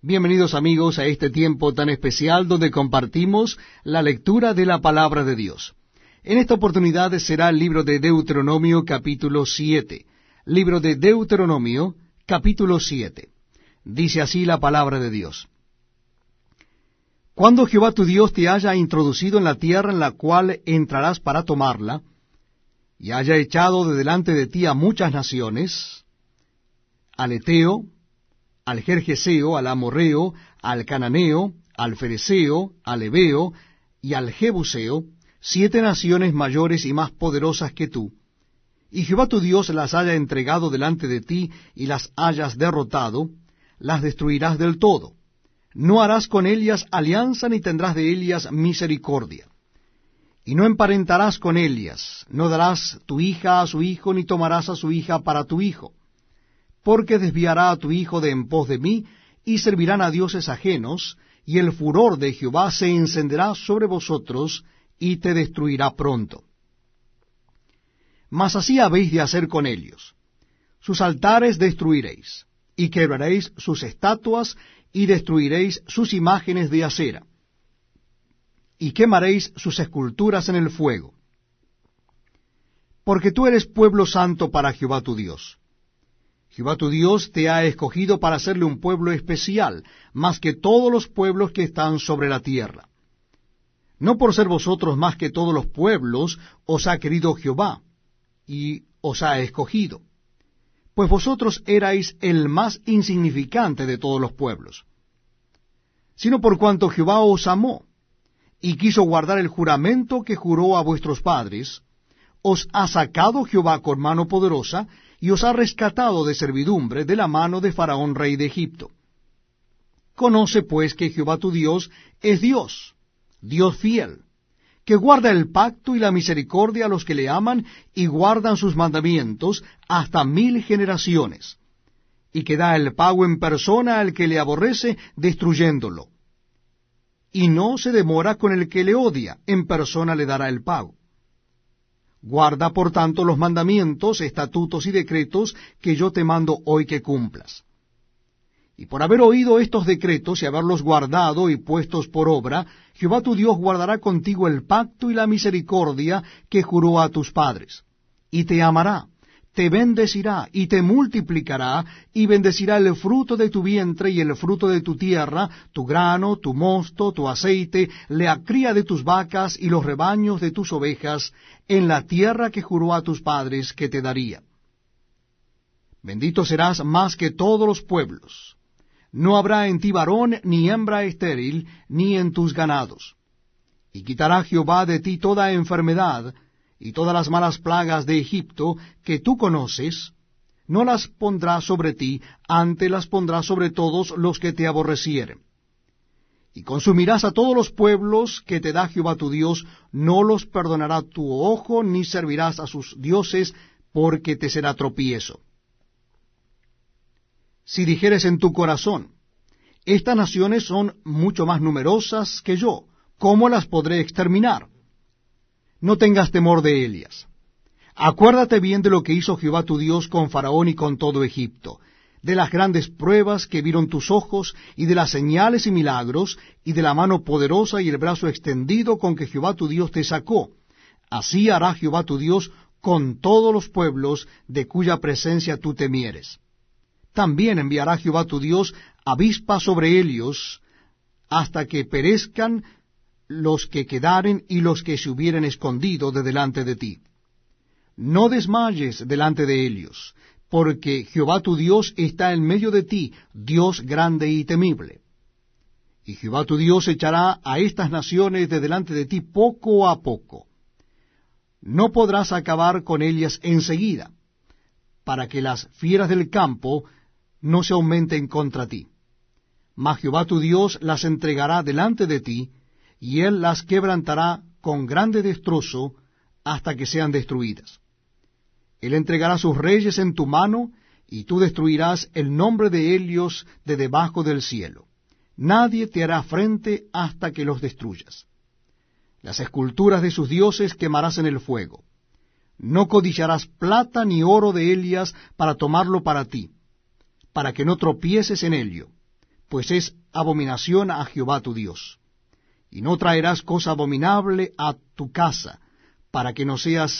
Bienvenidos amigos a este tiempo tan especial donde compartimos la lectura de la palabra de Dios. En esta oportunidad será el libro de Deuteronomio capítulo 7. Libro de Deuteronomio capítulo 7. Dice así la palabra de Dios. Cuando Jehová tu Dios te haya introducido en la tierra en la cual entrarás para tomarla, y haya echado de delante de ti a muchas naciones, al Eteo, al Jerjeseo, al Amorreo, al Cananeo, al Fereceo, al Ebeo y al Jebuseo, siete naciones mayores y más poderosas que tú, y Jehová tu Dios las haya entregado delante de ti y las hayas derrotado, las destruirás del todo. No harás con ellas alianza ni tendrás de ellas misericordia. Y no emparentarás con ellas, no darás tu hija a su hijo, ni tomarás a su hija para tu hijo porque desviará a tu hijo de en pos de mí, y servirán a dioses ajenos, y el furor de Jehová se encenderá sobre vosotros, y te destruirá pronto. Mas así habéis de hacer con ellos. Sus altares destruiréis, y quebraréis sus estatuas, y destruiréis sus imágenes de acera, y quemaréis sus esculturas en el fuego. Porque tú eres pueblo santo para Jehová tu Dios Jehová tu Dios te ha escogido para hacerle un pueblo especial, más que todos los pueblos que están sobre la tierra. No por ser vosotros más que todos los pueblos os ha querido Jehová, y os ha escogido, pues vosotros erais el más insignificante de todos los pueblos, sino por cuanto Jehová os amó, y quiso guardar el juramento que juró a vuestros padres, os ha sacado Jehová con mano poderosa, y os ha rescatado de servidumbre de la mano de Faraón rey de Egipto. Conoce pues que Jehová tu Dios es Dios, Dios fiel, que guarda el pacto y la misericordia a los que le aman y guardan sus mandamientos hasta mil generaciones, y que da el pago en persona al que le aborrece, destruyéndolo. Y no se demora con el que le odia, en persona le dará el pago. Guarda, por tanto, los mandamientos, estatutos y decretos que yo te mando hoy que cumplas. Y por haber oído estos decretos y haberlos guardado y puestos por obra, Jehová tu Dios guardará contigo el pacto y la misericordia que juró a tus padres, y te amará, te bendecirá y te multiplicará, y bendecirá el fruto de tu vientre y el fruto de tu tierra, tu grano, tu mosto, tu aceite, la cría de tus vacas y los rebaños de tus ovejas, en la tierra que juró a tus padres que te daría. Bendito serás más que todos los pueblos. No habrá en ti varón ni hembra estéril, ni en tus ganados. Y quitará Jehová de ti toda enfermedad, y todas las malas plagas de Egipto que tú conoces, no las pondrá sobre ti, ante las pondrá sobre todos los que te aborrecieren. Y consumirás a todos los pueblos que te da Jehová tu Dios, no los perdonará tu ojo, ni servirás a sus dioses, porque te será tropiezo. Si dijeres en tu corazón, estas naciones son mucho más numerosas que yo, ¿cómo las podré exterminar? No tengas temor de Elias. Acuérdate bien de lo que hizo Jehová tu Dios con Faraón y con todo Egipto, de las grandes pruebas que vieron tus ojos, y de las señales y milagros, y de la mano poderosa y el brazo extendido con que Jehová tu Dios te sacó. Así hará Jehová tu Dios con todos los pueblos de cuya presencia tú temieres. También enviará Jehová tu Dios avispa sobre ellos, hasta que perezcan los que quedaren y los que se hubieren escondido de delante de ti. No desmayes delante de ellos, porque Jehová tu Dios está en medio de ti, Dios grande y temible. Y Jehová tu Dios echará a estas naciones de delante de ti poco a poco. No podrás acabar con ellas enseguida, para que las fieras del campo no se aumenten contra ti. Mas Jehová tu Dios las entregará delante de ti, y él las quebrantará con grande destrozo hasta que sean destruidas. Él entregará sus reyes en tu mano, y tú destruirás el nombre de ellos de debajo del cielo. Nadie te hará frente hasta que los destruyas. Las esculturas de sus dioses quemarás en el fuego. No codiciarás plata ni oro de Elias para tomarlo para ti, para que no tropieces en ello pues es abominación a Jehová tu Dios. Y no traerás cosa abominable a tu casa, para que no seas